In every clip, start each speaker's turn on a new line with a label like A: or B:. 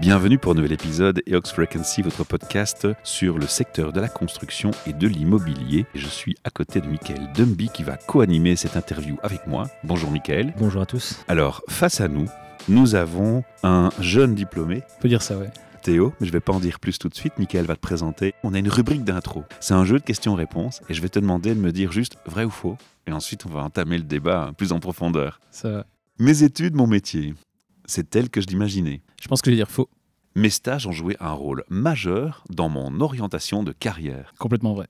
A: Bienvenue pour un nouvel épisode EOX Frequency, votre podcast sur le secteur de la construction et de l'immobilier. Je suis à côté de Michael Dumby qui va co-animer cette interview avec moi. Bonjour Michael.
B: Bonjour à tous.
A: Alors, face à nous, nous avons un jeune diplômé.
C: On peut dire ça, ouais.
A: Théo, mais je vais pas en dire plus tout de suite. Michael va te présenter. On a une rubrique d'intro. C'est un jeu de questions-réponses et je vais te demander de me dire juste vrai ou faux. Et ensuite, on va entamer le débat plus en profondeur.
C: Ça va.
A: Mes études, mon métier, c'est tel que je l'imaginais.
C: Je pense que je vais dire faux.
A: Mes stages ont joué un rôle majeur dans mon orientation de carrière.
C: Complètement vrai.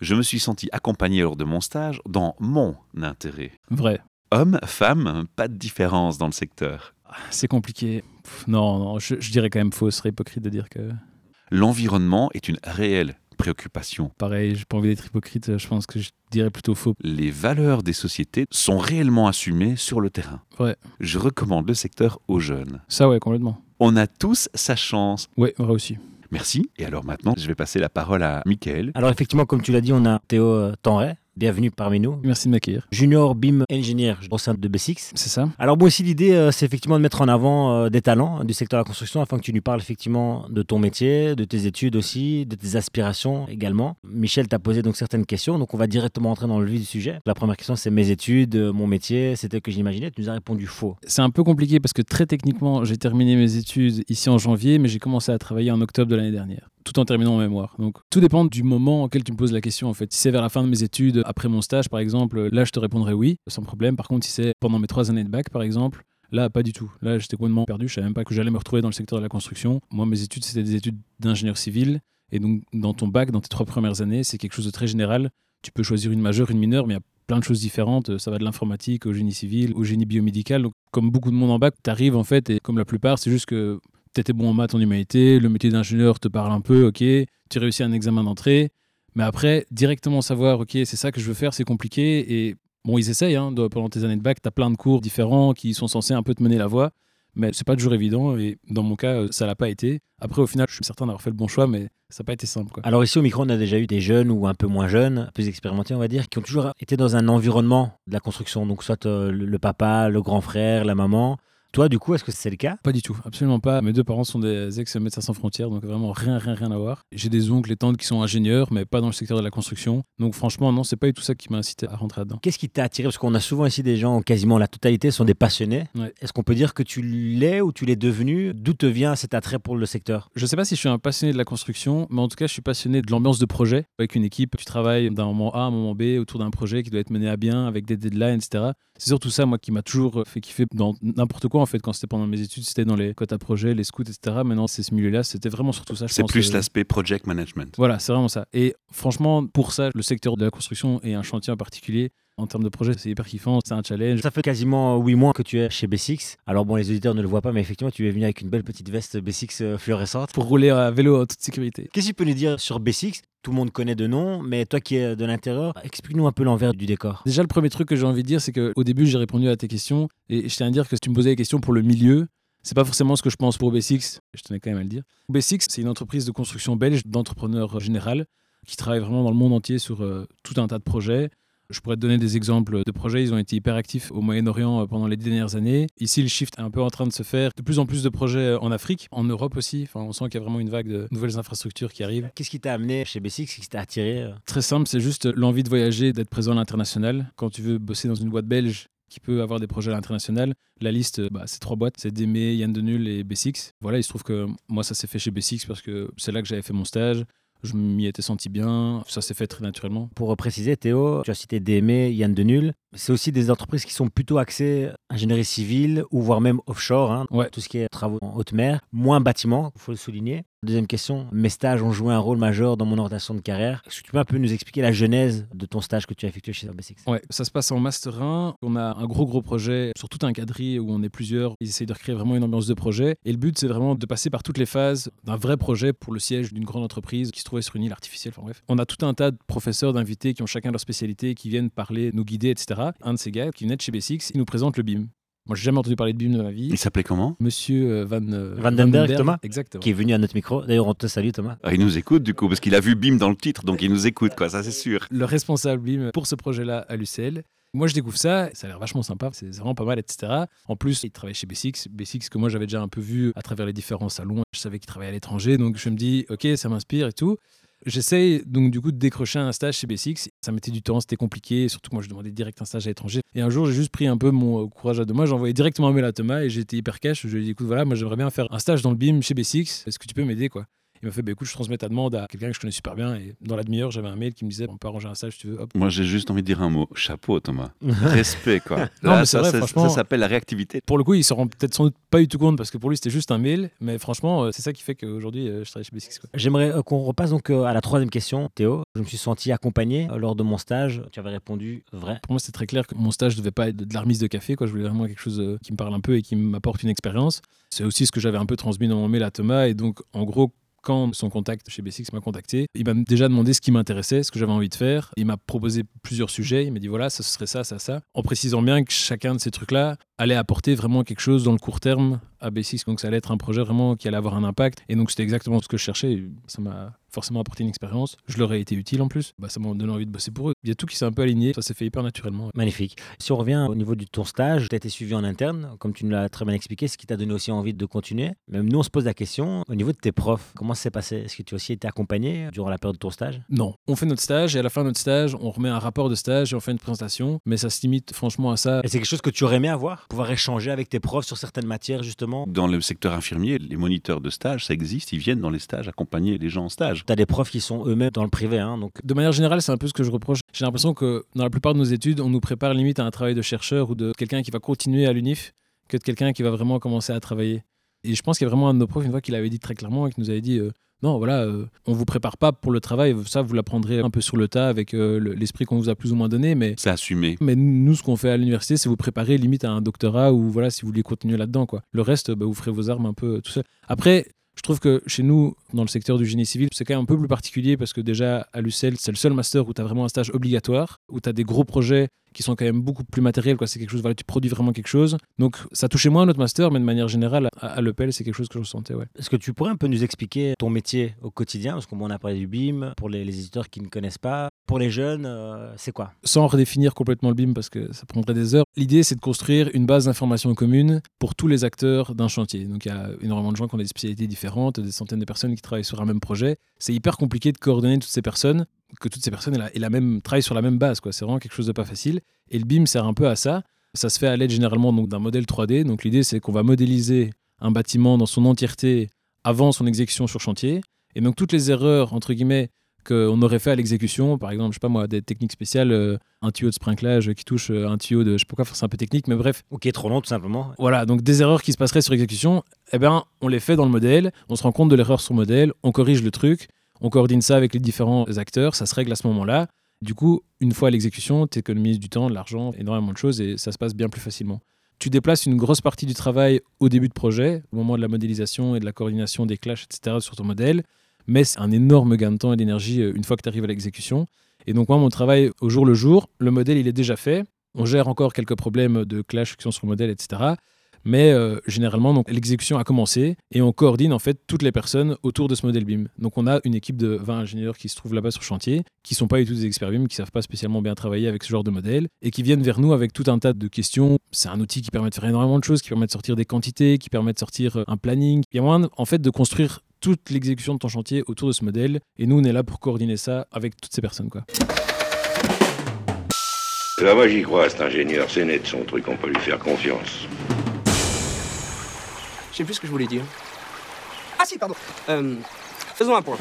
A: Je me suis senti accompagné lors de mon stage dans mon intérêt.
C: Vrai.
A: Homme, femme, pas de différence dans le secteur.
C: C'est compliqué. Pff, non, non, je, je dirais quand même faux. Ce serait hypocrite de dire que.
A: L'environnement est une réelle préoccupation.
C: Pareil, j'ai pas envie d'être hypocrite. Je pense que je dirais plutôt faux.
A: Les valeurs des sociétés sont réellement assumées sur le terrain.
C: Ouais.
A: Je recommande le secteur aux jeunes.
C: Ça, ouais, complètement.
A: On a tous sa chance.
C: Ouais, vrai aussi.
A: Merci. Et alors maintenant, je vais passer la parole à Michael.
B: Alors effectivement, comme tu l'as dit, on a Théo euh, Tenray. Bienvenue parmi nous.
C: Merci de m'accueillir.
B: Junior BIM Engineer au sein de B6.
C: C'est ça
B: Alors moi aussi l'idée euh, c'est effectivement de mettre en avant euh, des talents du secteur de la construction afin que tu nous parles effectivement de ton métier, de tes études aussi, de tes aspirations également. Michel t'a posé donc certaines questions, donc on va directement entrer dans le vif du sujet. La première question c'est mes études, euh, mon métier, c'était que j'imaginais, tu nous as répondu faux.
C: C'est un peu compliqué parce que très techniquement, j'ai terminé mes études ici en janvier, mais j'ai commencé à travailler en octobre de l'année dernière, tout en terminant mon mémoire. Donc tout dépend du moment auquel tu me poses la question en fait. Si c'est vers la fin de mes études, après mon stage par exemple, là je te répondrai oui, sans problème. Par contre, si c'est pendant mes trois années de bac par exemple, Là, pas du tout. Là, j'étais complètement perdu. Je savais même pas que j'allais me retrouver dans le secteur de la construction. Moi, mes études, c'était des études d'ingénieur civil. Et donc, dans ton bac, dans tes trois premières années, c'est quelque chose de très général. Tu peux choisir une majeure, une mineure, mais il y a plein de choses différentes. Ça va de l'informatique au génie civil, au génie biomédical. Donc, comme beaucoup de monde en bac, tu arrives en fait, et comme la plupart, c'est juste que tu étais bon en maths, en humanité, le métier d'ingénieur te parle un peu, ok, tu réussis un examen d'entrée. Mais après, directement savoir, ok, c'est ça que je veux faire, c'est compliqué. Et bon, ils essayent, hein, pendant tes années de bac, tu as plein de cours différents qui sont censés un peu te mener la voie. Mais c'est pas toujours évident. Et dans mon cas, ça l'a pas été. Après, au final, je suis certain d'avoir fait le bon choix, mais ça n'a pas été simple. Quoi.
B: Alors ici au micro on a déjà eu des jeunes ou un peu moins jeunes, plus expérimentés on va dire, qui ont toujours été dans un environnement de la construction, donc soit euh, le papa, le grand frère, la maman. Toi du coup est-ce que c'est le cas?
C: Pas du tout, absolument pas. Mes deux parents sont des ex-médecins sans frontières, donc vraiment rien, rien, rien à voir. J'ai des oncles et tantes qui sont ingénieurs, mais pas dans le secteur de la construction. Donc franchement, non, c'est pas du tout ça qui m'a incité à rentrer là-dedans.
B: Qu'est-ce qui t'a attiré? Parce qu'on a souvent ici des gens, quasiment la totalité sont des passionnés.
C: Ouais.
B: Est-ce qu'on peut dire que tu l'es ou tu l'es devenu? D'où te vient cet attrait pour le secteur?
C: Je sais pas si je suis un passionné de la construction, mais en tout cas, je suis passionné de l'ambiance de projet. Avec une équipe, tu travailles d'un moment A à un moment B autour d'un projet qui doit être mené à bien, avec des deadlines, etc. C'est surtout ça, moi, qui m'a toujours fait kiffer dans n'importe quoi, en fait, quand c'était pendant mes études, c'était dans les quotas projets, les scouts, etc. Maintenant, c'est ce milieu-là, c'était vraiment surtout ça.
A: C'est plus
C: euh,
A: l'aspect project management.
C: Voilà, c'est vraiment ça. Et franchement, pour ça, le secteur de la construction et un chantier en particulier, en termes de projet, c'est hyper kiffant, c'est un challenge.
B: Ça fait quasiment 8 mois que tu es chez B6. Alors bon, les auditeurs ne le voient pas, mais effectivement, tu es venu avec une belle petite veste B6 euh, fluorescente.
C: Pour rouler à vélo en toute sécurité.
B: Qu'est-ce que tu peux nous dire sur B6 Tout le monde connaît de nom, mais toi qui es de l'intérieur, explique-nous un peu l'envers du décor.
C: Déjà, le premier truc que j'ai envie de dire, c'est qu'au début, j'ai répondu à tes questions et je tiens à dire que si tu me posais des questions pour le milieu, c'est pas forcément ce que je pense pour B6, je tenais quand même à le dire. B6, c'est une entreprise de construction belge d'entrepreneurs général qui travaille vraiment dans le monde entier sur euh, tout un tas de projets. Je pourrais te donner des exemples de projets. Ils ont été hyper actifs au Moyen-Orient euh, pendant les dix dernières années. Ici, le shift est un peu en train de se faire. De plus en plus de projets euh, en Afrique, en Europe aussi. Enfin, on sent qu'il y a vraiment une vague de nouvelles infrastructures qui arrivent.
B: Qu'est-ce qui t'a amené chez B6 Qu'est-ce qui t'a attiré euh?
C: Très simple, c'est juste l'envie de voyager, d'être présent à l'international. Quand tu veux bosser dans une boîte belge qui peut avoir des projets à l'international, la liste, bah, c'est trois boîtes, c'est Démé, Yann Denul et B6. Voilà, il se trouve que moi, ça s'est fait chez B6 parce que c'est là que j'avais fait mon stage. Je m'y étais senti bien, ça s'est fait très naturellement.
B: Pour préciser, Théo, tu as cité DME, Yann Denul. C'est aussi des entreprises qui sont plutôt axées ingénierie civile ou voire même offshore, hein,
C: Ouais.
B: tout ce qui est travaux en haute mer, moins bâtiment, il faut le souligner. Deuxième question, mes stages ont joué un rôle majeur dans mon orientation de carrière. Est-ce que tu peux un peu nous expliquer la genèse de ton stage que tu as effectué chez Basics
C: Ouais, ça se passe en Master 1. On a un gros, gros projet sur tout un quadrille où on est plusieurs. Ils essayent de recréer vraiment une ambiance de projet. Et le but, c'est vraiment de passer par toutes les phases d'un vrai projet pour le siège d'une grande entreprise qui se trouvait sur une île artificielle. Enfin bref, on a tout un tas de professeurs, d'invités qui ont chacun leur spécialité, qui viennent parler, nous guider, etc. Un de ces gars qui venait de chez B6, il nous présente le BIM. Moi, j'ai jamais entendu parler de BIM de ma vie.
A: Il s'appelait comment?
C: Monsieur euh, Van, euh,
B: Van den Berg, Thomas
C: Exactement.
B: Qui est venu à notre micro. D'ailleurs, on te salue, Thomas.
A: Ah, Il nous écoute du coup, parce qu'il a vu BIM dans le titre, donc il nous écoute, quoi, ça c'est sûr.
C: le responsable BIM pour ce projet-là à l'UCL. Moi, je découvre ça, ça a l'air vachement sympa, c'est vraiment pas mal, etc. En plus, il travaille chez B6, B6 que moi j'avais déjà un peu vu à travers les différents salons. Je savais qu'il travaillait à l'étranger, donc je me dis, ok, ça m'inspire et tout. J'essaye donc du coup de décrocher un stage chez B6. Ça mettait du temps, c'était compliqué, surtout moi je demandais direct un stage à l'étranger. Et un jour, j'ai juste pris un peu mon euh, courage à deux mains. J'ai envoyé directement un mail à Thomas et j'étais hyper cash. Je lui ai dit, écoute, voilà, moi j'aimerais bien faire un stage dans le BIM chez B6. Est-ce que tu peux m'aider quoi? Il m'a fait, bah, écoute, je transmets ta demande à quelqu'un que je connais super bien. Et dans la demi-heure, j'avais un mail qui me disait, on peut arranger un stage si tu veux. Hop.
A: Moi j'ai juste envie de dire un mot, chapeau Thomas. Respect quoi.
C: Non, mais c'est
A: ça,
C: vrai,
A: ça- s'appelle la réactivité.
C: Pour le coup, il s'en rend peut-être sans doute pas du tout compte parce que pour lui, c'était juste un mail. Mais franchement, euh, c'est ça qui fait qu'aujourd'hui, euh, je travaille chez B6. Quoi.
B: J'aimerais euh, qu'on repasse donc à la troisième question, Théo. Je me suis senti accompagné lors de mon stage. Tu avais répondu vrai.
C: Pour moi, c'était très clair que mon stage devait pas être de la remise de café. Quoi. Je voulais vraiment quelque chose qui me parle un peu et qui m'apporte une expérience. C'est aussi ce que j'avais un peu transmis dans mon mail à Thomas. Et donc, en gros, quand son contact chez B6 m'a contacté, il m'a déjà demandé ce qui m'intéressait, ce que j'avais envie de faire. Il m'a proposé plusieurs sujets. Il m'a dit voilà, ça ce serait ça, ça, ça. En précisant bien que chacun de ces trucs-là allait apporter vraiment quelque chose dans le court terme à B6. Donc, ça allait être un projet vraiment qui allait avoir un impact. Et donc, c'était exactement ce que je cherchais. Ça m'a forcément apporté une expérience. Je leur ai été utile en plus. Bah, ça m'a donné envie de bosser pour eux. Il y a tout qui s'est un peu aligné. Ça s'est fait hyper naturellement.
B: Magnifique. Si on revient au niveau de ton stage, tu as été suivi en interne, comme tu nous l'as très bien expliqué, ce qui t'a donné aussi envie de continuer. Même nous, on se pose la question, au niveau de tes profs, comment ça s'est passé? Est-ce que tu as aussi été accompagné durant la période de ton stage
C: Non. On fait notre stage et à la fin de notre stage, on remet un rapport de stage et on fait une présentation. Mais ça se limite franchement à ça.
B: Et c'est quelque chose que tu aurais aimé avoir? Pouvoir échanger avec tes profs sur certaines matières, justement
A: Dans le secteur infirmier, les moniteurs de stage, ça existe, ils viennent dans les stages accompagner les gens en stage.
B: Tu as des profs qui sont eux-mêmes dans le privé, hein, donc
C: De manière générale, c'est un peu ce que je reproche. J'ai l'impression que dans la plupart de nos études, on nous prépare limite à un travail de chercheur ou de quelqu'un qui va continuer à l'UNIF que de quelqu'un qui va vraiment commencer à travailler. Et je pense qu'il y a vraiment un de nos profs, une fois qu'il avait dit très clairement, et qui nous avait dit euh, non, voilà, euh, on vous prépare pas pour le travail, ça vous l'apprendrez un peu sur le tas avec euh, le- l'esprit qu'on vous a plus ou moins donné, mais
A: C'est assumé.
C: mais nous, ce qu'on fait à l'université, c'est vous préparer limite à un doctorat ou voilà, si vous voulez continuer là-dedans. quoi. Le reste, bah, vous ferez vos armes un peu euh, tout seul. Après, je trouve que chez nous, dans le secteur du génie civil, c'est quand même un peu plus particulier parce que déjà, à l'UCL, c'est le seul master où tu as vraiment un stage obligatoire, où tu as des gros projets qui sont quand même beaucoup plus matériels. quoi. C'est quelque chose, voilà, tu produis vraiment quelque chose. Donc, ça touchait moins notre master, mais de manière générale, à, à l'EPEL, c'est quelque chose que je ressentais. Ouais.
B: est-ce que tu pourrais un peu nous expliquer ton métier au quotidien? Parce qu'on a parlé du BIM, pour les, les éditeurs qui ne connaissent pas. Pour les jeunes, euh, c'est quoi?
C: Sans redéfinir complètement le BIM parce que ça prendrait des heures. L'idée, c'est de construire une base d'information commune pour tous les acteurs d'un chantier. Donc, il y a énormément de gens qui ont des spécialités différentes, des centaines de personnes qui travaillent sur un même projet. C'est hyper compliqué de coordonner toutes ces personnes, que toutes ces personnes aient la, aient la même, travaillent sur la même base. quoi. C'est vraiment quelque chose de pas facile. Et le BIM sert un peu à ça. Ça se fait à l'aide généralement donc, d'un modèle 3D. Donc, l'idée, c'est qu'on va modéliser un bâtiment dans son entièreté avant son exécution sur chantier. Et donc, toutes les erreurs, entre guillemets, qu'on aurait fait à l'exécution, par exemple, je sais pas moi, des techniques spéciales, euh, un tuyau de sprinklage qui touche euh, un tuyau de, je sais pas quoi, c'est un peu technique, mais bref,
B: Ou qui est trop long, tout simplement
C: voilà, donc des erreurs qui se passeraient sur exécution, eh ben, on les fait dans le modèle, on se rend compte de l'erreur sur le modèle, on corrige le truc, on coordonne ça avec les différents acteurs, ça se règle à ce moment-là. Du coup, une fois à l'exécution, tu économises du temps, de l'argent, énormément de choses et ça se passe bien plus facilement. Tu déplaces une grosse partie du travail au début de projet, au moment de la modélisation et de la coordination des clashs, etc. sur ton modèle, mais c'est un énorme gain de temps et d'énergie euh, une fois que tu arrives à l'exécution. Et donc moi, mon travail au jour le jour, le modèle, il est déjà fait. On gère encore quelques problèmes de clash qui sont sur le modèle, etc. Mais euh, généralement, donc l'exécution a commencé et on coordonne en fait toutes les personnes autour de ce modèle BIM. Donc on a une équipe de 20 ingénieurs qui se trouvent là-bas sur chantier, qui sont pas du tout des experts BIM, qui savent pas spécialement bien travailler avec ce genre de modèle et qui viennent vers nous avec tout un tas de questions. C'est un outil qui permet de faire énormément de choses, qui permet de sortir des quantités, qui permet de sortir euh, un planning. Il y a moyen en fait de construire toute l'exécution de ton chantier autour de ce modèle et nous on est là pour coordonner ça avec toutes ces personnes.
D: Là, moi, j'y crois, cet ingénieur. C'est net, son truc, on peut lui faire confiance.
E: Je sais plus ce que je voulais dire. Ah si, pardon. Euh, faisons un point.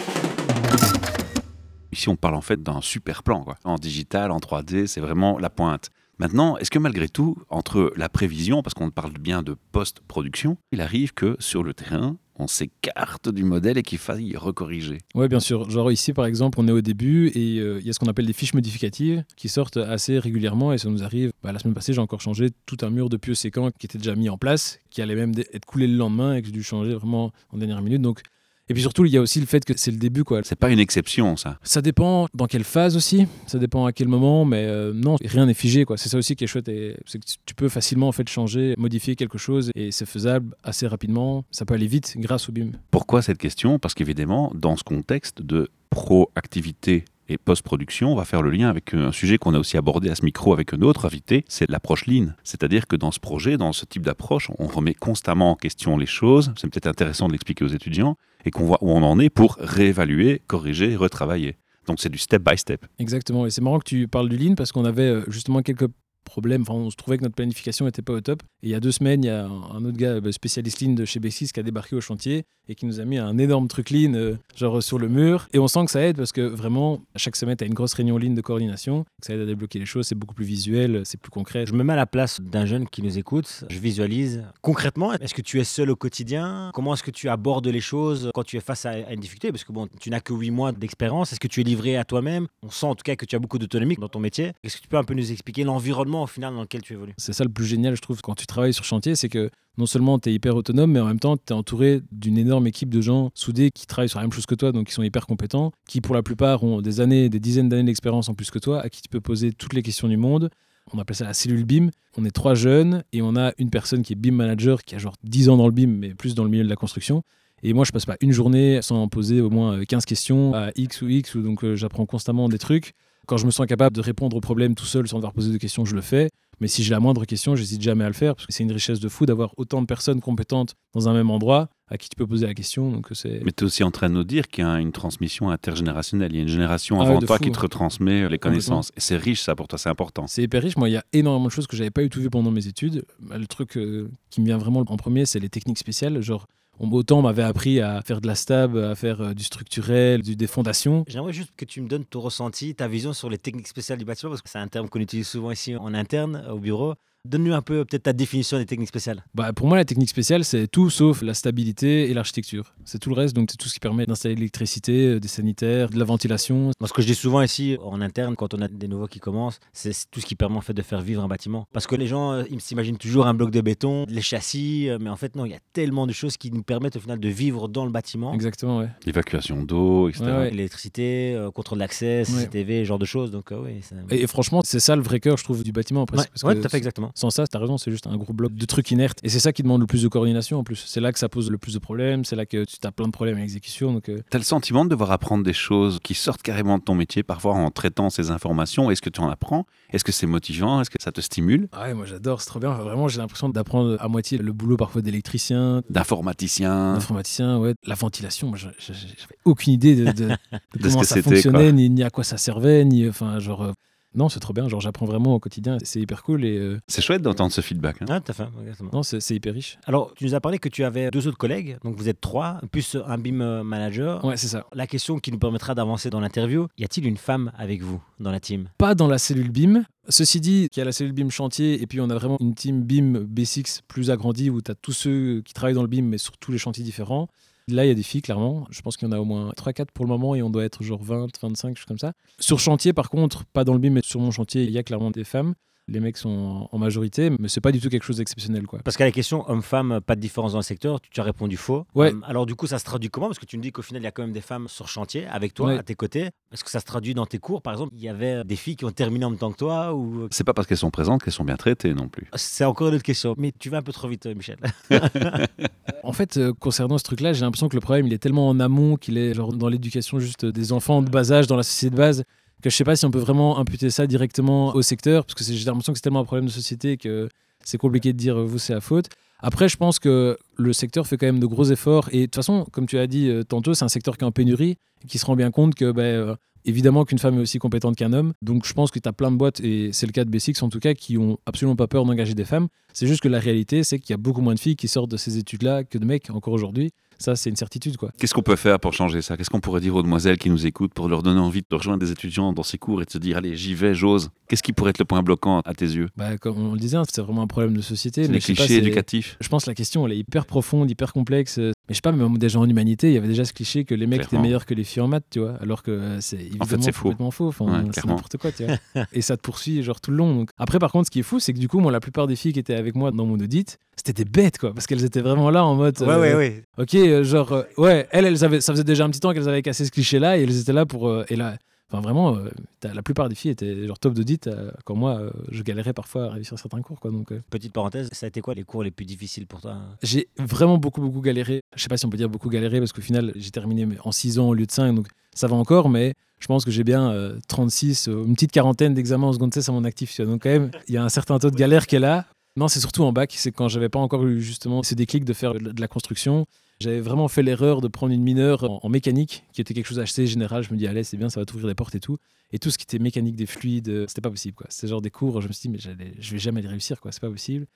A: Ici, on parle en fait d'un super plan, quoi. En digital, en 3D, c'est vraiment la pointe. Maintenant, est-ce que malgré tout, entre la prévision, parce qu'on parle bien de post-production, il arrive que sur le terrain, on s'écarte du modèle et qu'il faille recorriger?
C: Oui, bien sûr. Genre ici, par exemple, on est au début et euh, il y a ce qu'on appelle des fiches modificatives qui sortent assez régulièrement et ça nous arrive. Bah, la semaine passée, j'ai encore changé tout un mur de pieux séquents qui était déjà mis en place, qui allait même être coulé le lendemain et que j'ai dû changer vraiment en dernière minute. Donc et puis surtout, il y a aussi le fait que c'est le début. quoi.
A: C'est pas une exception, ça.
C: Ça dépend dans quelle phase aussi, ça dépend à quel moment, mais euh, non, rien n'est figé. quoi. C'est ça aussi qui est chouette, c'est que tu peux facilement en fait changer, modifier quelque chose, et c'est faisable assez rapidement. Ça peut aller vite grâce au BIM.
A: Pourquoi cette question? Parce qu'évidemment, dans ce contexte de proactivité et post-production, on va faire le lien avec un sujet qu'on a aussi abordé à ce micro avec un autre invité, c'est l'approche lean. C'est-à-dire que dans ce projet, dans ce type d'approche, on remet constamment en question les choses. C'est peut-être intéressant de l'expliquer aux étudiants et qu'on voit où on en est pour réévaluer, corriger, retravailler. Donc c'est du step by step.
C: Exactement. Et c'est marrant que tu parles du lean parce qu'on avait euh, justement quelques problème. Enfin, on se trouvait que notre planification n'était pas au top. Et il y a deux semaines, il y a un autre gars bah, spécialiste lean de chez B6 qui a débarqué au chantier et qui nous a mis un énorme truc lean, euh, genre sur le mur. Et on sent que ça aide parce que vraiment, chaque semaine, tu as une grosse réunion lean de coordination. Ça aide à débloquer les choses, c'est beaucoup plus visuel, c'est plus concret.
B: Je me mets à la place d'un jeune qui nous écoute. Je visualise concrètement. Est-ce que tu es seul au quotidien? Comment est-ce que tu abordes les choses quand tu es face à une difficulté? Parce que bon, tu n'as que 8 mois d'expérience. Est-ce que tu es livré à toi-même? On sent en tout cas que tu as beaucoup d'autonomie dans ton métier. Est-ce que tu peux un peu nous expliquer l'environnement au final dans lequel tu évolues
C: C'est ça le plus génial, je trouve, quand tu travailles sur chantier, c'est que non seulement tu es hyper autonome, mais en même temps, tu es entouré d'une énorme équipe de gens soudés qui travaillent sur la même chose que toi, donc qui sont hyper compétents, qui pour la plupart ont des années, des dizaines d'années d'expérience en plus que toi, à qui tu peux poser toutes les questions du monde. On appelle ça la cellule BIM. On est trois jeunes et on a une personne qui est BIM manager, qui a genre 10 ans dans le BIM, mais plus dans le milieu de la construction. Et moi, je passe pas une journée sans poser au moins 15 questions à X ou X, donc euh, j'apprends constamment des trucs. Quand je me sens capable de répondre aux problèmes tout seul sans devoir poser de questions, je le fais. Mais si j'ai la moindre question, j'hésite jamais à le faire parce que c'est une richesse de fou d'avoir autant de personnes compétentes dans un même endroit à qui tu peux poser la question. Donc c'est...
A: Mais tu es aussi en train de nous dire qu'il y a une transmission intergénérationnelle. Il y a une génération ah avant toi qui te retransmet les connaissances. Et c'est riche, ça, pour toi, c'est important.
C: C'est hyper riche. Moi, il y a énormément de choses que j'avais pas eu tout vu pendant mes études. Le truc euh, qui me vient vraiment en premier, c'est les techniques spéciales. Genre, Autant m'avait appris à faire de la stab, à faire euh, du structurel, du, des fondations.
B: J'aimerais juste que tu me donnes ton ressenti, ta vision sur les techniques spéciales du bâtiment, parce que c'est un terme qu'on utilise souvent ici en interne au bureau. Donne-nous un peu peut-être ta définition des techniques spéciales.
C: Bah, pour moi, la technique spéciale, c'est tout sauf la stabilité et l'architecture. C'est tout le reste, donc c'est tout ce qui permet d'installer de l'électricité, euh, des sanitaires, de la ventilation.
B: Moi, ce que je dis souvent ici en interne, quand on a des nouveaux qui commencent, c'est tout ce qui permet en fait de faire vivre un bâtiment. Parce que les gens, euh, ils s'imaginent toujours un bloc de béton, les châssis, euh, mais en fait, non, il y a tellement de choses qui nous permettent au final de vivre dans le bâtiment.
C: Exactement, ouais.
A: L'évacuation d'eau, etc.
B: L'électricité, contrôle d'accès, CCTV, genre de choses. Donc, oui,
C: et, franchement, c'est ça le vrai cœur, je trouve, du bâtiment.
B: Presque, ouais, tout à fait, exactement.
C: Sans ça, t'as raison, c'est juste un gros bloc de trucs inertes. Et c'est ça qui demande le plus de coordination en plus. C'est là que ça pose le plus de problèmes, c'est là que tu as plein de problèmes à l'exécution. Donc, euh.
A: Tu as le sentiment de devoir apprendre des choses qui sortent carrément de ton métier, parfois en traitant ces informations? Est-ce que tu en apprends? Est-ce que c'est motivant? Est-ce que ça te stimule?
C: Ah Ouais, moi j'adore, c'est trop bien. Vraiment, j'ai l'impression d'apprendre à moitié le boulot parfois d'électricien,
A: d'informaticien.
C: D'informaticien, ouais. La ventilation, moi j'avais aucune idée de, de, comment ça fonctionnait, ni, ni, à quoi ça servait, ni. Enfin, genre. Non, c'est trop bien. Genre, j'apprends vraiment au quotidien. C'est hyper cool. et euh,
A: C'est chouette d'entendre ce feedback. Hein.
B: Ah, tout à fait.
C: Non, c'est hyper riche.
B: Alors, tu nous as parlé que tu avais deux autres collègues. Donc, vous êtes trois, plus un BIM euh, manager.
C: Ouais, c'est ça.
B: La question qui nous permettra d'avancer dans l'interview y a-t-il une femme avec vous dans la team?
C: Pas dans la cellule BIM. Ceci dit, il y a la cellule BIM chantier et puis on a vraiment une team BIM B6 plus agrandie où tu as tous ceux qui travaillent dans le BIM mais sur tous les chantiers différents. Là, il y a des filles, clairement. Je pense qu'il y en a au moins 3-4 pour le moment et on doit être genre 20, 25, choses comme ça. Sur chantier, par contre, pas dans le BIM, mais sur mon chantier, il y a clairement des femmes les mecs sont en majorité, mais c'est pas du tout quelque chose d'exceptionnel. Quoi.
B: Parce qu'à la question homme-femme, pas de différence dans le secteur, tu as répondu faux.
C: Ouais.
B: Euh, alors du coup, ça se traduit comment? Parce que tu me dis qu'au final, il y a quand même des femmes sur chantier avec toi, à tes côtés. Est-ce que ça se traduit dans tes cours? Par exemple, il y avait des filles qui ont terminé en même temps que toi ou...
A: C'est pas parce qu'elles sont présentes qu'elles sont bien traitées non plus.
B: C'est encore une autre question. Mais tu vas un peu trop vite, Michel.
C: en fait, euh, concernant ce truc-là, j'ai l'impression que le problème, il est tellement en amont qu'il est genre dans l'éducation juste des enfants de bas âge, dans la société de base que je sais pas si on peut vraiment imputer ça directement au secteur, parce que j'ai l'impression que c'est tellement un problème de société que c'est compliqué de dire euh, vous c'est la faute. Après, je pense que le secteur fait quand même de gros efforts. Et de toute façon, comme tu as dit euh, tantôt, c'est un secteur qui est en pénurie et qui se rend bien compte que, ben, euh, évidemment, qu'une femme est aussi compétente qu'un homme. Donc, je pense que tu as plein de boîtes, et c'est le cas de B6 en tout cas, qui ont absolument pas peur d'engager des femmes. C'est juste que la réalité, c'est qu'il y a beaucoup moins de filles qui sortent de ces études-là que de mecs encore aujourd'hui. Ça, c'est une certitude, quoi.
A: Qu'est-ce qu'on peut faire pour changer ça? Qu'est-ce qu'on pourrait dire aux demoiselles qui nous écoutent pour leur donner envie de rejoindre des étudiants dans ces cours et de se dire allez, j'y vais, j'ose? Qu'est-ce qui pourrait être le point bloquant à tes yeux?
C: Bah, comme on le disait, hein, c'est vraiment un problème de société.
A: C'est les
C: pas,
A: clichés éducatifs.
C: Je pense que la question, elle est hyper profonde, hyper complexe. Mais je sais pas, même déjà en humanité, il y avait déjà ce cliché que les mecs étaient meilleurs que les filles en maths, tu vois. Alors que euh, c'est évidemment
A: c'est faux.
C: complètement faux. Enfin,
A: Ouais,
C: c'est n'importe quoi, tu vois. Et ça te poursuit genre tout le long. Donc. Après, par contre, ce qui est fou, c'est que du coup, moi, la plupart des filles qui étaient avec moi dans mon audit, c'était des bêtes, quoi. Parce qu'elles étaient vraiment là en mode.
B: Ouais,
C: euh,
B: ouais, ouais.
C: Ok, euh, genre, euh, ouais, elles, elles avaient, ça faisait déjà un petit temps qu'elles avaient cassé ce cliché-là et elles étaient là pour. euh, et là, enfin, vraiment, euh, t'as- la plupart des filles étaient genre top d'audit, euh, quand moi, euh, je galérais parfois à réussir certains cours, quoi. Donc, euh,
B: Petite parenthèse, ça a été quoi les cours les plus difficiles pour toi?
C: J'ai vraiment beaucoup, beaucoup galéré. Je sais pas si on peut dire beaucoup galéré parce qu'au final, j'ai terminé en 6 ans au lieu de 5, donc ça va encore, mais je pense que j'ai bien euh, 36, euh, une petite quarantaine d'examens en seconde cesse à mon actif. tu vois. Donc, quand même, il y a un certain taux de galère qui est là. Non, c'est surtout en bac, c'est quand j'avais pas encore eu justement ce déclic de faire de la construction. J'avais vraiment fait l'erreur de prendre une mineure en, en mécanique, qui était quelque chose assez général. Je me dis, allez, c'est bien, ça va t'ouvrir des portes et tout. Et tout ce qui était mécanique des fluides, euh, c'était pas possible. C'était genre des cours, je me suis dit, mais je vais jamais les réussir, quoi. C'est pas possible.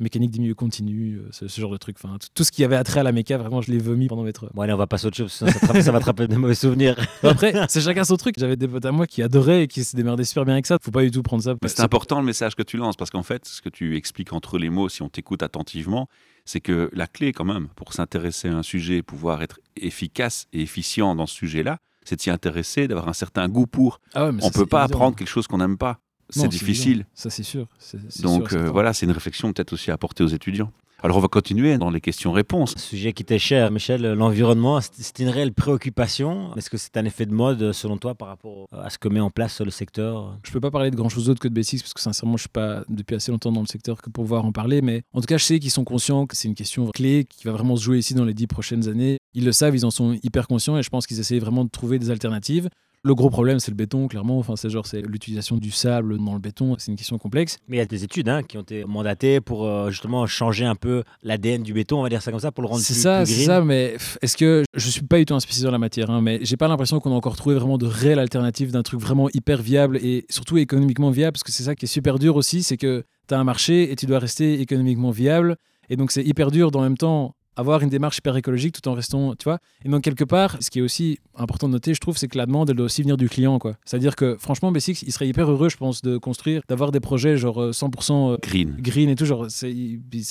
C: Mécanique des milieux continus, euh, ce, ce genre de truc. Enfin, tout, ce qui avait attrait à la méca, vraiment, je l'ai vomi pendant mes trois.
B: Bon, allez, on va passer à autre chose, sinon ça, va te rappeler de mauvais souvenirs.
C: Après, c'est chacun son truc. J'avais des potes à moi qui adoraient et qui se démerdaient super bien avec ça. Faut pas du tout prendre ça.
A: C'est important le message que tu lances parce qu'en fait, ce que tu expliques entre les mots, si on t'écoute attentivement, c'est que la clé quand même pour s'intéresser à un sujet, pouvoir être efficace et efficient dans ce sujet-là, c'est de s'y intéresser, d'avoir un certain goût pour.
C: Ah ouais, mais
A: On
C: ça,
A: peut pas
C: évident.
A: apprendre quelque chose qu'on n'aime pas. C'est difficile.
C: évident. Ça, c'est sûr. C'est- c'est
A: Donc
C: sûr,
A: euh, voilà, c'est une réflexion peut-être aussi à apporter aux étudiants. Alors on va continuer dans les questions-réponses.
B: Sujet qui t'est cher, Michel, l'environnement, c'est c'est une réelle préoccupation. Est-ce que c'est un effet de mode selon toi par rapport à ce que met en place le secteur?
C: Je peux pas parler de grand chose d'autre que de B6 parce que sincèrement, je suis pas depuis assez longtemps dans le secteur que pour pouvoir en parler. Mais en tout cas, je sais qu'ils sont conscients que c'est une question clé qui va vraiment se jouer ici dans les dix prochaines années. Ils le savent, ils en sont hyper conscients et je pense qu'ils essayent vraiment de trouver des alternatives. Le gros problème, c'est le béton, clairement. Enfin, c'est genre, c'est l'utilisation du sable dans le béton. C'est une question complexe.
B: Mais il y a des études hein, qui ont été mandatées pour euh, justement changer un peu l'ADN du béton, on va dire ça comme ça, pour le rendre
C: C'est
B: plus,
C: ça,
B: plus
C: c'est
B: green.
C: ça, mais est-ce que je suis pas du tout un spécialiste dans la matière, hein, mais j'ai pas l'impression qu'on a encore trouvé vraiment de réelles alternatives d'un truc vraiment hyper viable et surtout économiquement viable, parce que c'est ça qui est super dur aussi, c'est que tu as un marché et tu dois rester économiquement viable, et donc c'est hyper dur dans le même temps avoir une démarche hyper écologique tout en restant, tu vois. Et donc quelque part, ce qui est aussi important de noter, je trouve, c'est que la demande, elle doit aussi venir du client, quoi. C'est-à-dire que franchement, B6, il serait hyper heureux, je pense, de construire, d'avoir des projets genre euh, 100%
A: Green.
C: green et tout, genre, ça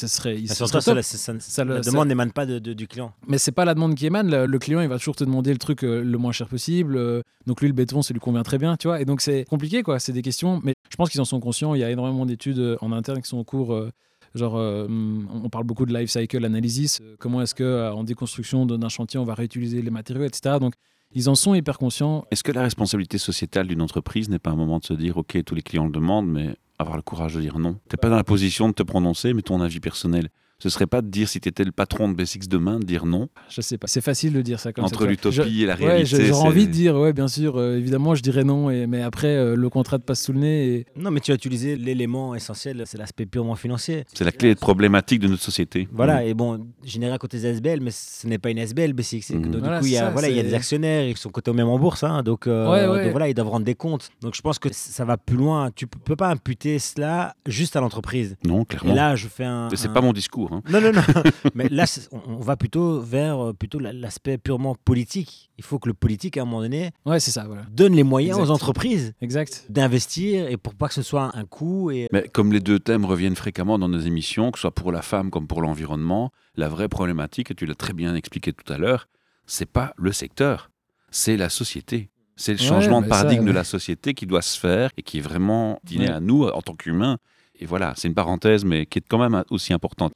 C: serait, il
B: ça- ça- ça-
C: Ça le-
B: la
C: ça-
B: demande n'émane pas de- de- du client.
C: Mais c'est pas la demande qui émane. Le, le client, il va toujours te demander le truc euh, le moins cher possible. euh, donc lui, le béton, ça lui convient très bien, tu vois. Et donc c'est compliqué, quoi. C'est des questions. Mais je pense qu'ils en sont conscients. Il y a énormément d'études euh, en interne qui sont en cours. euh, genre, euh, on parle beaucoup de life cycle analysis. euh, comment est-ce que euh, en déconstruction d'un chantier, on va réutiliser les matériaux, etc. Donc ils en sont hyper conscients.
A: Est-ce que la responsabilité sociétale d'une entreprise n'est pas un moment de se dire, OK, tous les clients le demandent, mais avoir le courage de dire non? Tu n'es pas dans la position de te prononcer, mais ton avis personnel. Ce serait pas de dire, si tu étais le patron de B6 demain, de dire non
C: Je sais pas. C'est facile de dire ça comme ça.
A: Entre l'utopie
C: Je-
A: et la
C: Ouais,
A: réalité.
C: je- j'aurais envie de dire, ouais, bien sûr, euh, évidemment, je dirais non, et, mais après, euh, le contrat te passe sous le nez. Et...
B: Non, mais tu as utilisé l'élément essentiel, c'est l'aspect purement financier.
A: C'est la clé problématique de notre société.
B: Voilà, et bon, généré à côté des SBL, mais ce n'est pas une SBL, B6. C'est que,
A: Mhm.
B: donc,
C: Voilà,
B: du coup, il y, a, voilà, y des actionnaires, ils sont cotés au même en bourse, hein, donc, euh,
C: Ouais, ouais.
B: donc voilà, ils doivent rendre des comptes. Donc je pense que ça va plus loin. Tu peux peux pas imputer cela juste à l'entreprise.
A: Non,
B: Et
A: clairement.
B: là, je fais un.
A: c'est
B: un-
A: pas mon discours. Hein.
B: Non, non, non. mais là, on, va plutôt vers euh, plutôt la- l'aspect purement politique. Il faut que le politique, à un moment donné,
C: Ouais, c'est ça, voilà.
B: donne les moyens
C: Exact.
B: aux entreprises
C: Exact.
B: d'investir et pour pas que ce soit un coût. Et...
A: Mais comme les deux thèmes reviennent fréquemment dans nos émissions, que ce soit pour la femme comme pour l'environnement, la vraie problématique, et tu l'as très bien expliqué tout à l'heure, c'est pas le secteur, c'est la société. C'est le
C: Ouais,
A: changement de
C: ça,
A: paradigme de la société qui doit se faire et qui est vraiment dîné
C: Ouais.
A: à nous en tant qu'humains. Et voilà, c'est une parenthèse, mais qui est quand même aussi importante.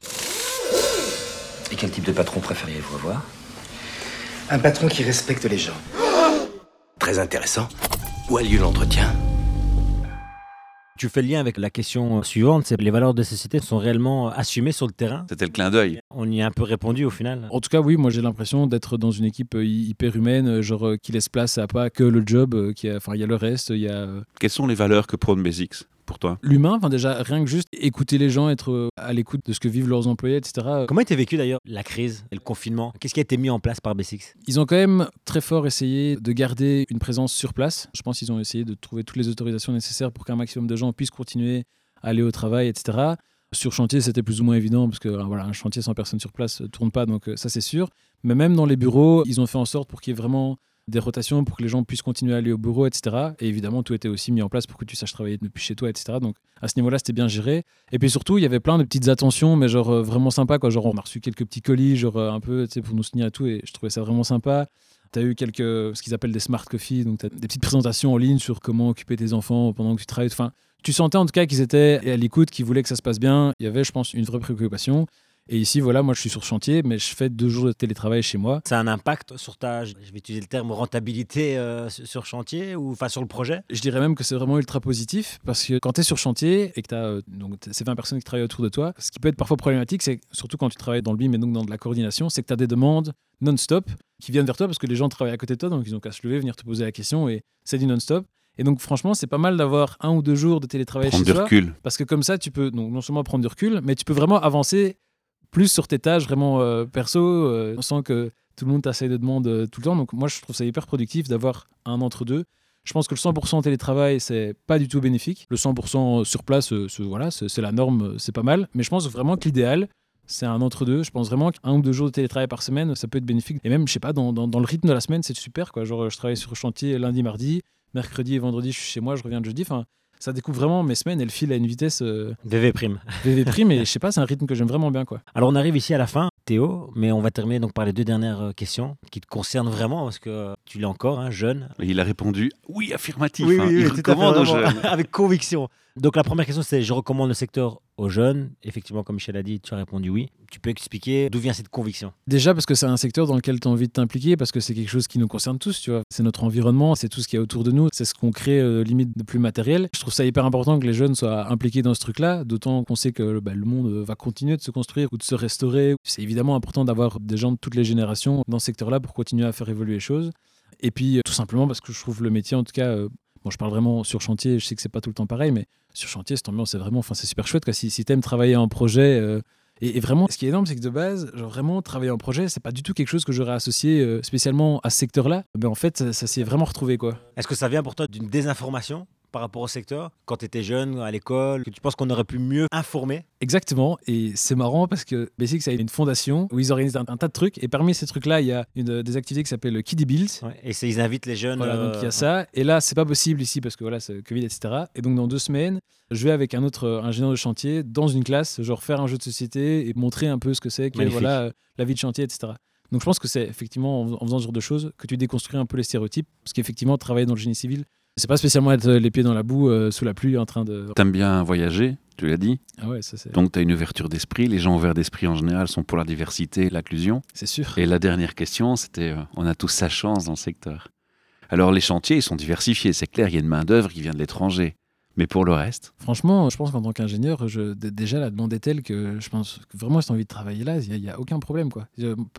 F: Et quel type de patron préfériez-vous avoir?
G: Un patron qui respecte les gens.
F: Très intéressant. Où a lieu l'entretien?
B: Tu fais le lien avec la question suivante, c'est les valeurs de société sont réellement assumées sur le terrain?
A: C'était le clin d'œil.
B: On y a un peu répondu au final.
C: En tout cas, oui, moi j'ai l'impression d'être dans une équipe euh, hy- hyper humaine, euh, genre euh, qui laisse place à pas que le job, qui a- enfin il y a le reste, il y a
A: Quelles sont les valeurs que prône Basics? Pour toi
C: l'humain, enfin déjà rien que juste écouter les gens, être euh, à l'écoute de ce que vivent leurs employés, etc. Euh,
B: Comment a été vécu d'ailleurs la crise et le confinement? Qu'est-ce qui a été mis en place par B6
C: Ils ont quand même très fort essayé de garder une présence sur place. Je pense qu'ils ont essayé de trouver toutes les autorisations nécessaires pour qu'un maximum de gens puissent continuer à aller au travail, etc. Sur chantier, c'était plus ou moins évident parce que euh, voilà, un chantier sans personne sur place ne tourne pas, donc ça c'est sûr. Mais même dans les bureaux, ils ont fait en sorte pour qu'il y ait vraiment des rotations pour que les gens puissent continuer à aller au bureau, etc. Et évidemment, tout était aussi mis en place pour que tu saches travailler depuis chez toi, etc. Donc à ce niveau-là, c'était bien géré. Et puis surtout, il y avait plein de petites attentions, mais genre euh, vraiment sympa. Quoi. Genre, on a reçu quelques petits colis, genre euh, un peu, pour nous soutenir à tout. Et je trouvais ça vraiment sympa. Tu as eu quelques, ce qu'ils appellent des smart coffee, donc des petites présentations en ligne sur comment occuper tes enfants pendant que tu travailles. Enfin, tu sentais en tout cas qu'ils étaient à l'écoute, qu'ils voulaient que ça se passe bien. Il y avait, je pense, une vraie préoccupation. Et ici, voilà, moi je suis sur chantier, mais je fais deux jours de télétravail chez moi.
B: Ça a un impact sur ta, je vais utiliser le terme rentabilité euh, sur chantier ou enfin sur le projet?
C: Je dirais même que c'est vraiment ultra positif parce que quand tu es sur chantier et que tu as euh, donc, ces 20 personnes qui travaillent autour de toi, ce qui peut être parfois problématique, c'est surtout quand tu travailles dans le BIM et donc dans de la coordination, c'est que tu as des demandes non-stop qui viennent vers toi parce que les gens travaillent à côté de toi, donc ils ont qu'à se lever, venir te poser la question et c'est du non-stop. Et donc, franchement, c'est pas mal d'avoir un ou deux jours de télétravail
A: Prendre
C: chez
A: du recul.
C: Parce que comme ça, tu peux donc, non seulement prendre du recul, mais tu peux vraiment avancer plus sur tes tâches vraiment euh, perso, euh, sans que tout le monde t'essaye de demander euh, tout le temps. Donc, moi, je trouve ça hyper productif d'avoir un entre-deux. Je pense que le 100% télétravail, c'est pas du tout bénéfique. Le 100% sur place, euh, voilà, c'est la norme, c'est pas mal. Mais je pense vraiment que l'idéal, c'est un entre-deux. Je pense vraiment qu'un ou deux jours de télétravail par semaine, ça peut être bénéfique. Et même, je sais pas, dans le rythme de la semaine, c'est super. Quoi. Genre, je travaille sur le chantier lundi, mardi, mercredi et vendredi, je suis chez moi, je reviens le jeudi. Enfin, ça découpe vraiment mes semaines. Elles filent à une vitesse euh,
B: VV prime.
C: VV prime. Et je sais pas, c'est un rythme que j'aime vraiment bien. quoi.
B: Alors on arrive ici à la fin, Théo, mais on va terminer donc par les deux dernières euh, questions qui te concernent vraiment parce que euh, tu l'es encore, hein, jeune.
A: Et il a répondu oui, affirmatif.
B: Oui,
A: hein.
B: oui,
A: il
B: oui, tout à fait,
A: recommande aux jeunes.
B: avec conviction. Donc la première question c'est je recommande le secteur aux jeunes. Effectivement, comme Michel a dit, tu as répondu oui. Tu peux expliquer d'où vient cette conviction?
C: Déjà parce que c'est un secteur dans lequel tu as envie de t'impliquer, parce que c'est quelque chose qui nous concerne tous, tu vois. C'est notre environnement, c'est tout ce qu'il y a autour de nous, c'est ce qu'on crée euh, limite de plus matériel. Je trouve ça hyper important que les jeunes soient impliqués dans ce truc-là, d'autant qu'on sait que bah, le monde euh, va continuer de se construire ou de se restaurer. C'est évidemment important d'avoir des gens de toutes les générations dans ce secteur-là pour continuer à faire évoluer les choses. Et puis euh, tout simplement parce que je trouve le métier, en tout cas, euh, je parle vraiment sur chantier, je sais que c'est pas tout le temps pareil, mais sur chantier, c'est vraiment, enfin, c'est super chouette. Si, si tu aimes travailler en projet, euh, et, vraiment, ce qui est énorme, c'est que de base, vraiment travailler en projet, c'est pas du tout quelque chose que j'aurais associé euh, spécialement à ce secteur-là. Mais en fait, ça, ça s'y est vraiment retrouvé, quoi.
B: Est-ce que ça vient pour toi d'une désinformation? Par rapport au secteur quand tu étais jeune à l'école que tu penses qu'on aurait pu mieux informer?
C: Exactement. Et c'est marrant parce que Basics a une fondation où ils organisent un, un tas de trucs. Et parmi ces trucs-là, il y a une, des activités qui s'appelle Kiddie Build.
B: Ouais, Et ils invitent les jeunes.
C: Voilà, donc il y
B: euh,
C: a ça. Et là, c'est pas possible ici parce que voilà, c'est Covid, etc. Et donc dans deux semaines, je vais avec un autre euh, ingénieur de chantier dans une classe, genre faire un jeu de société et montrer un peu ce que c'est que
B: Magnifique.
C: voilà, euh, la vie de chantier, etc. Donc je pense que c'est effectivement en faisant ce genre de choses que tu déconstruis un peu les stéréotypes. Parce qu'effectivement, travailler dans le génie civil, c'est pas spécialement être euh, les pieds dans la boue euh, sous la pluie en train de.
A: T'aimes bien voyager, tu l'as dit.
C: Ah ouais, ça c'est.
A: Donc tu as une ouverture d'esprit. Les gens ouverts d'esprit en général sont pour la diversité l'inclusion.
C: C'est sûr.
A: Et la dernière question, c'était euh, on a tous sa chance dans le secteur. Alors les chantiers, ils sont diversifiés. C'est clair, il y a une main-d'œuvre qui vient de l'étranger. Mais pour le reste,
C: Franchement, je pense qu'en tant qu'ingénieur, déjà la demande est telle que je pense que vraiment, si tu as envie de travailler là, il n'y a, aucun problème. Quoi.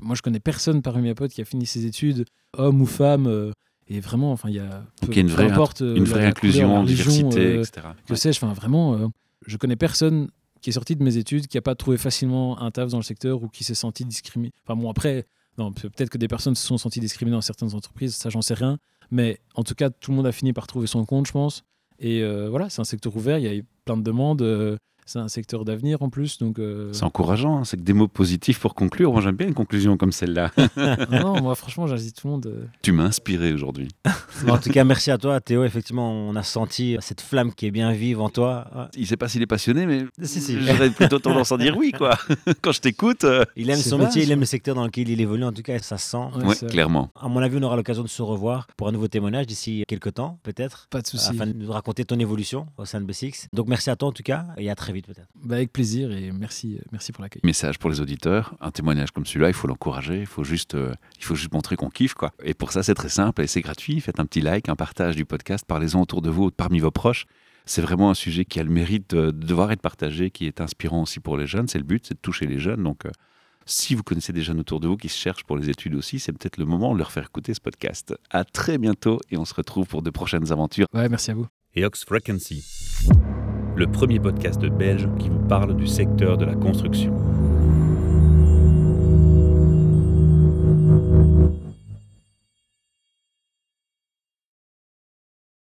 C: Moi, je connais personne parmi mes potes qui a fini ses études, homme ou femme. Et vraiment, enfin, il y a.
A: donc
C: peu-
A: il y a une vraie,
C: importe, euh,
A: une vraie
C: la
A: inclusion,
C: couleur, la religion,
A: diversité,
C: euh,
A: etc.
C: que
A: Ouais.
C: sais-je, enfin, vraiment, euh, je connais personne qui est sorti de mes études, qui n'a pas trouvé facilement un taf dans le secteur ou qui s'est senti discriminé. Enfin, bon, après, non, peut-être que des personnes se sont senties discriminées dans certaines entreprises, ça, j'en sais rien. Mais en tout cas, tout le monde a fini par trouver son compte, je pense. Et euh, voilà, c'est un secteur ouvert, il y a eu plein de demandes. euh, c'est un secteur d'avenir en plus. Donc, euh,
A: C'est encourageant, hein, c'est que des mots positifs pour conclure. Moi, j'aime bien une conclusion comme celle-là.
C: non, moi, franchement, j'invite tout le monde. euh,
A: tu m'as inspiré aujourd'hui.
B: En tout cas, merci à toi, Théo. Effectivement, on a senti cette flamme qui est bien vive en toi. Ouais.
A: Il sait pas s'il est passionné, mais
B: Si, si.
A: j'aurais plutôt tendance à dire oui, quoi. Quand je t'écoute, euh,
B: Il aime son métier, il aime le secteur dans lequel il évolue. En tout cas, ça se sent.
A: ouais,
C: c'est-
A: clairement.
B: À mon avis, on aura l'occasion de se revoir pour un nouveau témoignage d'ici quelques temps, peut-être.
C: Pas de souci.
B: Afin de nous raconter ton évolution au sein de B6. Donc merci à toi en tout cas et à très vite peut-être.
C: Bah, avec plaisir et merci, euh, merci pour l'accueil.
A: Message pour les auditeurs, un témoignage comme celui-là, il faut l'encourager, il faut juste, euh, il faut juste montrer qu'on kiffe, quoi. Et pour ça, c'est très simple et c'est gratuit. Faites un petit like, un partage du podcast, parlez-en autour de vous, parmi vos proches. C'est vraiment un sujet qui a le mérite de, de devoir être partagé, qui est inspirant aussi pour les jeunes. C'est le but, c'est de toucher les jeunes. Donc, euh, si vous connaissez des jeunes autour de vous qui se cherchent pour les études aussi, c'est peut-être le moment de leur faire écouter ce podcast. À très bientôt et on se retrouve pour de prochaines aventures.
C: Ouais, merci à vous.
A: et Ox Frequency, le premier podcast belge qui vous parle du secteur de la construction.